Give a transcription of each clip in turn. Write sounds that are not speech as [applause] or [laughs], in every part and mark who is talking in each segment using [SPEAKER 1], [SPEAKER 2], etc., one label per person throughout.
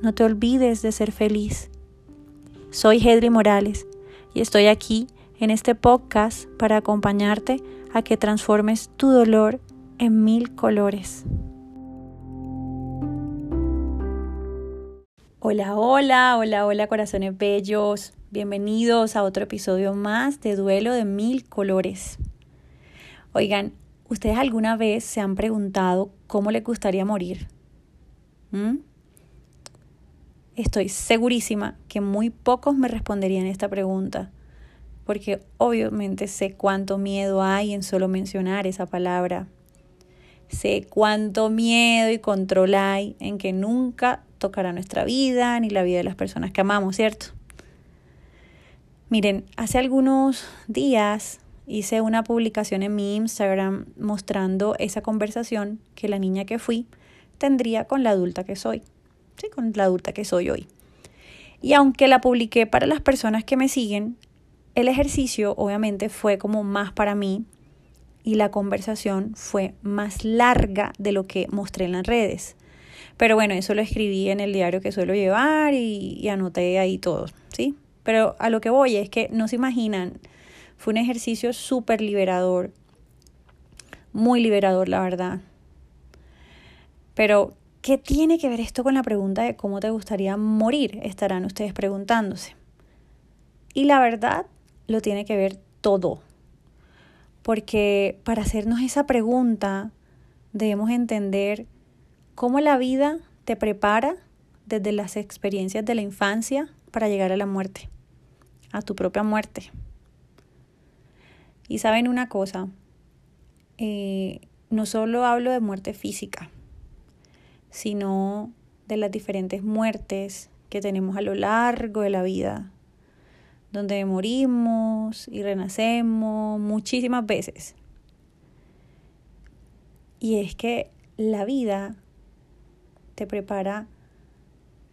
[SPEAKER 1] No te olvides de ser feliz. Soy Hedri Morales y estoy aquí en este podcast para acompañarte a que transformes tu dolor en mil colores. Hola, hola, hola, hola corazones bellos. Bienvenidos a otro episodio más de Duelo de Mil Colores. Oigan, ¿ustedes alguna vez se han preguntado cómo les gustaría morir? ¿Mm? Estoy segurísima que muy pocos me responderían esta pregunta, porque obviamente sé cuánto miedo hay en solo mencionar esa palabra. Sé cuánto miedo y control hay en que nunca tocará nuestra vida ni la vida de las personas que amamos, ¿cierto? Miren, hace algunos días hice una publicación en mi Instagram mostrando esa conversación que la niña que fui tendría con la adulta que soy, sí, con la adulta que soy hoy. Y aunque la publiqué para las personas que me siguen, el ejercicio obviamente fue como más para mí y la conversación fue más larga de lo que mostré en las redes. Pero bueno, eso lo escribí en el diario que suelo llevar y, anoté ahí todo, ¿sí? Pero a lo que voy es que no se imaginan, fue un ejercicio súper liberador, muy liberador, la verdad. Pero, ¿qué tiene que ver esto con la pregunta de cómo te gustaría morir? Estarán ustedes preguntándose. Y la verdad, lo tiene que ver todo. Porque para hacernos esa pregunta, debemos entender cómo la vida te prepara desde las experiencias de la infancia para llegar a la muerte, a tu propia muerte. Y saben una cosa, eh, no solo hablo de muerte física, sino de las diferentes muertes que tenemos a lo largo de la vida, donde morimos y renacemos muchísimas veces. Y es que la vida te prepara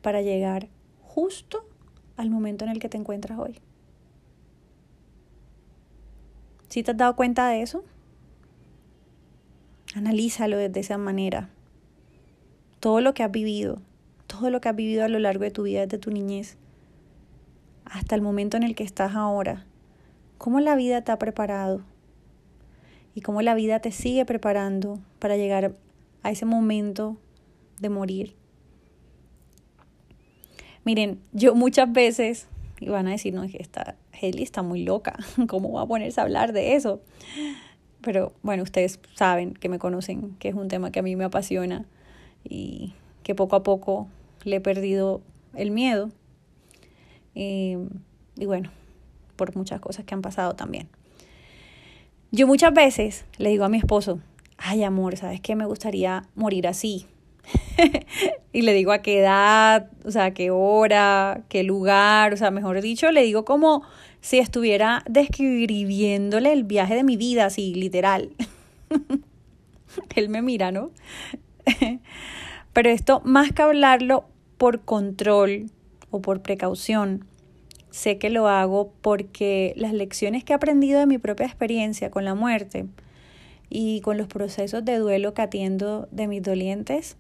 [SPEAKER 1] para llegar justo al momento en el que te encuentras hoy. ¿Sí te has dado cuenta de eso? Analízalo desde esa manera todo lo que has vivido, todo lo que has vivido a lo largo de tu vida desde tu niñez, hasta el momento en el que estás ahora, cómo la vida te ha preparado y cómo la vida te sigue preparando para llegar a ese momento de morir. Miren, yo muchas veces, y van a decir, no, es que esta Heli está muy loca, [laughs] ¿cómo va a ponerse a hablar de eso? Pero bueno, ustedes saben que me conocen, que es un tema que a mí me apasiona y que poco a poco le he perdido el miedo. Y, y bueno, por muchas cosas que han pasado también. Yo muchas veces le digo a mi esposo, ay amor, ¿sabes qué? Me gustaría morir así. [laughs] y le digo a qué edad, o sea, qué hora, qué lugar, o sea, mejor dicho, le digo como si estuviera describiéndole el viaje de mi vida, así, literal. [laughs] Él me mira, ¿no? [laughs] Pero esto, más que hablarlo por control o por precaución, sé que lo hago porque las lecciones que he aprendido de mi propia experiencia con la muerte y con los procesos de duelo que atiendo de mis dolientes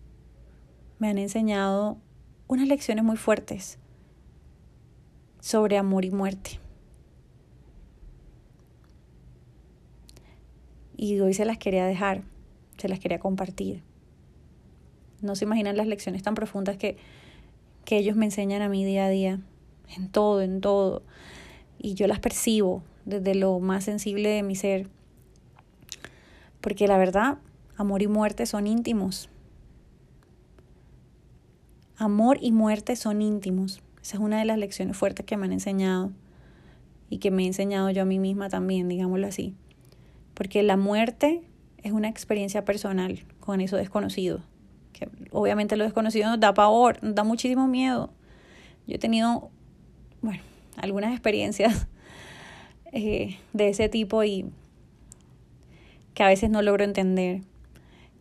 [SPEAKER 1] me han enseñado unas lecciones muy fuertes sobre amor y muerte. Y hoy se las quería dejar, se las quería compartir. No se imaginan las lecciones tan profundas que, que ellos me enseñan a mí día a día en todo, en todo. Y yo las percibo desde lo más sensible de mi ser. Porque la verdad, amor y muerte son íntimos. Amor y muerte son íntimos. Esa es una de las lecciones fuertes que me han enseñado y que me he enseñado yo a mí misma también, digámoslo así. Porque la muerte es una experiencia personal con eso desconocido. Que obviamente lo desconocido nos da pavor, nos da muchísimo miedo. Yo he tenido, bueno, algunas experiencias [laughs] eh, de ese tipo y que a veces no logro entender.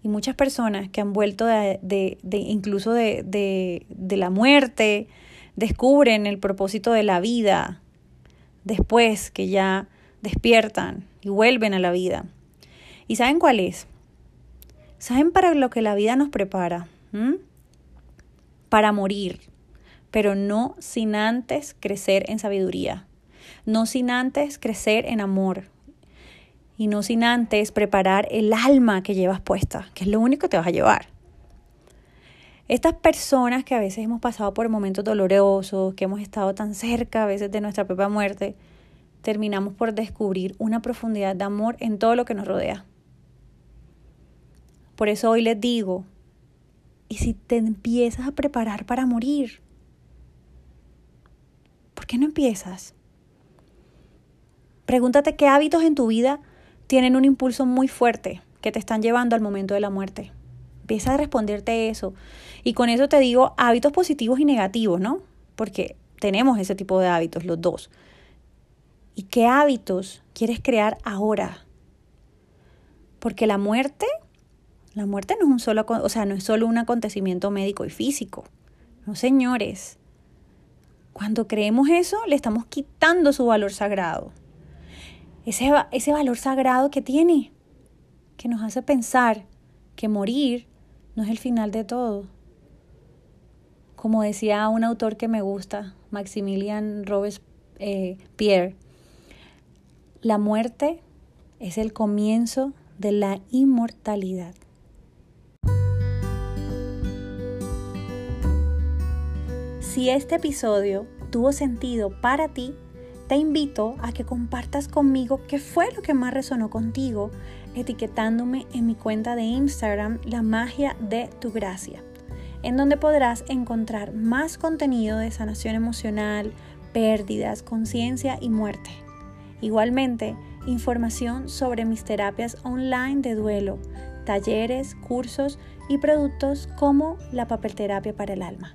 [SPEAKER 1] Y muchas personas que han vuelto de, de, de incluso de, de la muerte, descubren el propósito de la vida después que ya despiertan y vuelven a la vida. ¿Y saben cuál es? ¿Saben para lo que la vida nos prepara? ¿Mm? Para morir, pero no sin antes crecer en sabiduría, no sin antes crecer en amor y no sin antes preparar el alma que llevas puesta, que es lo único que te vas a llevar. Estas personas que a veces hemos pasado por momentos dolorosos, que hemos estado tan cerca a veces de nuestra propia muerte, terminamos por descubrir una profundidad de amor en todo lo que nos rodea. Por eso hoy les digo, ¿y si te empiezas a preparar para morir? ¿Por qué no empiezas? Pregúntate qué hábitos en tu vida tienen un impulso muy fuerte que te están llevando al momento de la muerte. Empieza a responderte eso. Y con eso te digo hábitos positivos y negativos, ¿no? Porque tenemos ese tipo de hábitos, los dos. ¿Y qué hábitos quieres crear ahora? Porque la muerte la muerte no es un solo, o sea, no es solo un acontecimiento médico y físico. No, señores. Cuando creemos eso, le estamos quitando su valor sagrado. Ese, ese valor sagrado que tiene, que nos hace pensar que morir no es el final de todo. Como decía un autor que me gusta, Maximilian Robespierre, eh, la muerte es el comienzo de la inmortalidad. Si este episodio tuvo sentido para ti, te invito a que compartas conmigo qué fue lo que más resonó contigo, etiquetándome en mi cuenta de Instagram La magia de tu gracia, en donde podrás encontrar más contenido de sanación emocional, pérdidas, conciencia y muerte. Igualmente, información sobre mis terapias online de duelo, talleres, cursos y productos como la papelterapia para el alma.